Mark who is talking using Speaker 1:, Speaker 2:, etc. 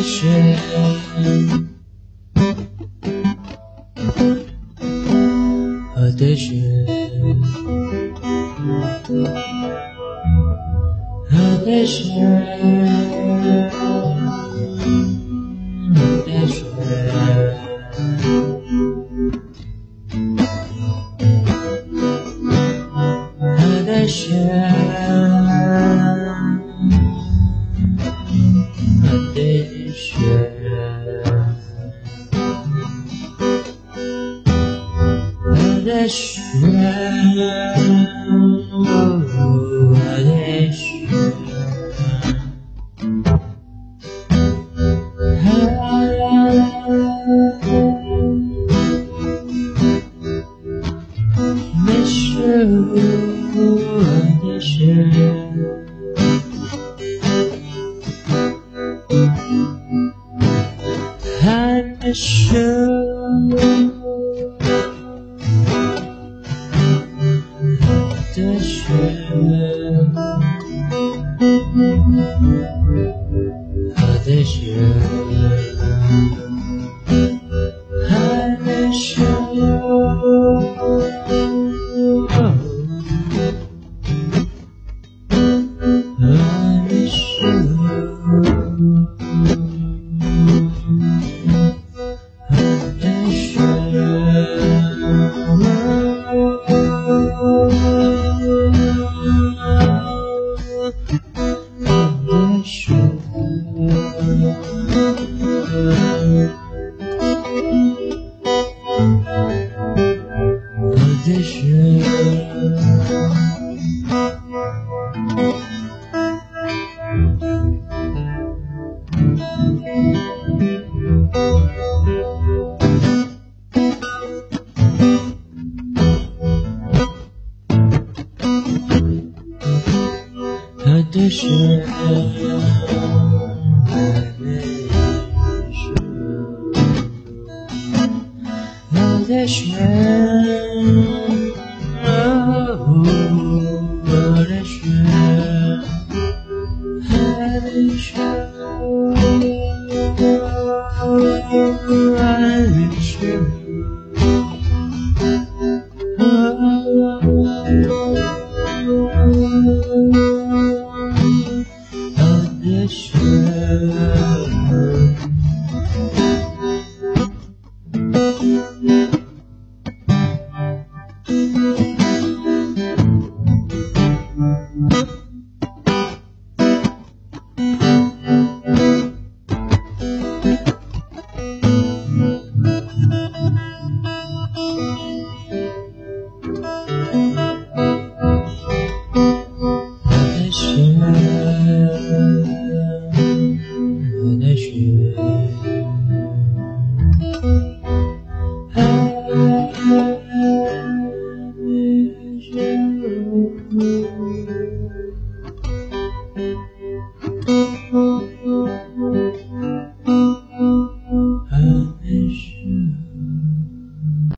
Speaker 1: attention. 雪，我的雪，我的雪，啊，我的雪。雪。她的雪候，的时。Yes. 也许